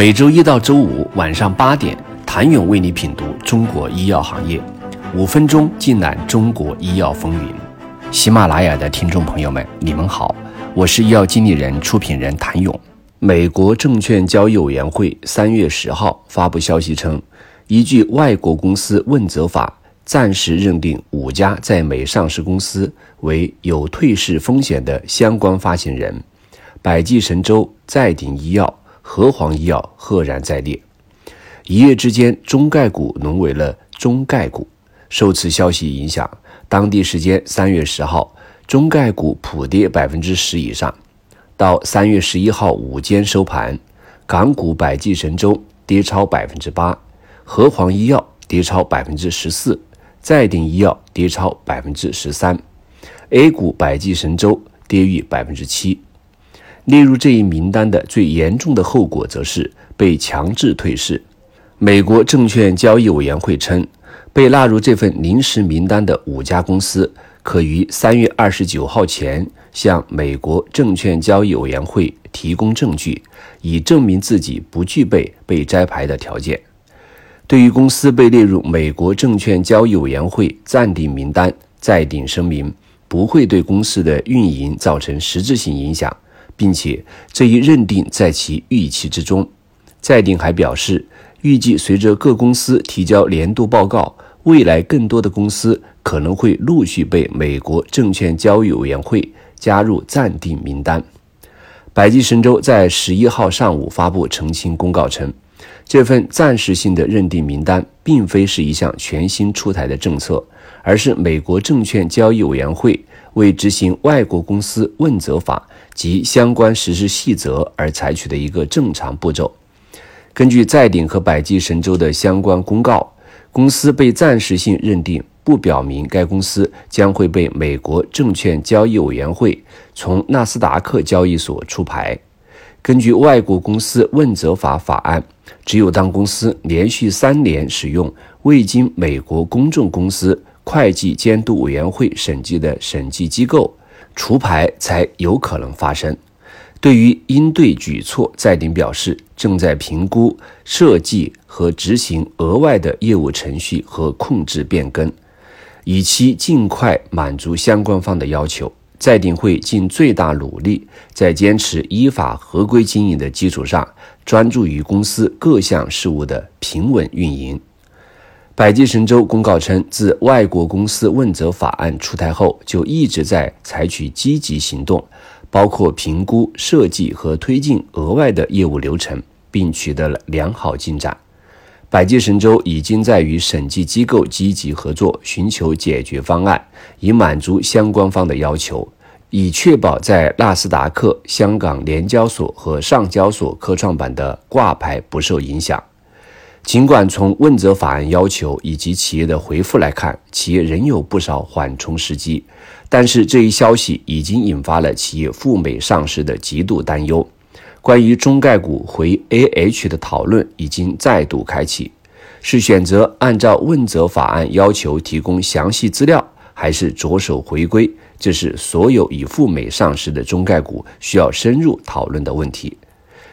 每周一到周五晚上八点，谭勇为你品读中国医药行业，五分钟尽览中国医药风云。喜马拉雅的听众朋友们，你们好，我是医药经理人、出品人谭勇。美国证券交易委员会三月十号发布消息称，依据外国公司问责法，暂时认定五家在美上市公司为有退市风险的相关发行人，百济神州、再鼎医药。和黄医药赫然在列，一夜之间，中概股沦为了中概股。受此消息影响，当地时间三月十号，中概股普跌百分之十以上。到三月十一号午间收盘，港股百济神州跌超百分之八，和黄医药跌超百分之十四，再鼎医药跌超百分之十三，A 股百济神州跌逾百分之七。列入这一名单的最严重的后果，则是被强制退市。美国证券交易委员会称，被纳入这份临时名单的五家公司，可于三月二十九号前向美国证券交易委员会提供证据，以证明自己不具备被摘牌的条件。对于公司被列入美国证券交易委员会暂定名单，再顶声明不会对公司的运营造成实质性影响。并且这一认定在其预期之中。再定还表示，预计随着各公司提交年度报告，未来更多的公司可能会陆续被美国证券交易委员会加入暂定名单。百济神州在十一号上午发布澄清公告称，这份暂时性的认定名单并非是一项全新出台的政策，而是美国证券交易委员会。为执行外国公司问责法及相关实施细则而采取的一个正常步骤。根据在鼎和百济神州的相关公告，公司被暂时性认定，不表明该公司将会被美国证券交易委员会从纳斯达克交易所出牌。根据外国公司问责法法案，只有当公司连续三年使用未经美国公众公司。会计监督委员会审计的审计机构除牌才有可能发生。对于应对举措，在鼎表示正在评估设计和执行额外的业务程序和控制变更，以期尽快满足相关方的要求。在鼎会尽最大努力，在坚持依法合规经营的基础上，专注于公司各项事务的平稳运营。百济神州公告称，自外国公司问责法案出台后，就一直在采取积极行动，包括评估、设计和推进额外的业务流程，并取得了良好进展。百济神州已经在与审计机构积极合作，寻求解决方案，以满足相关方的要求，以确保在纳斯达克、香港联交所和上交所科创板的挂牌不受影响。尽管从问责法案要求以及企业的回复来看，企业仍有不少缓冲时机，但是这一消息已经引发了企业赴美上市的极度担忧。关于中概股回 A H 的讨论已经再度开启，是选择按照问责法案要求提供详细资料，还是着手回归？这是所有已赴美上市的中概股需要深入讨论的问题。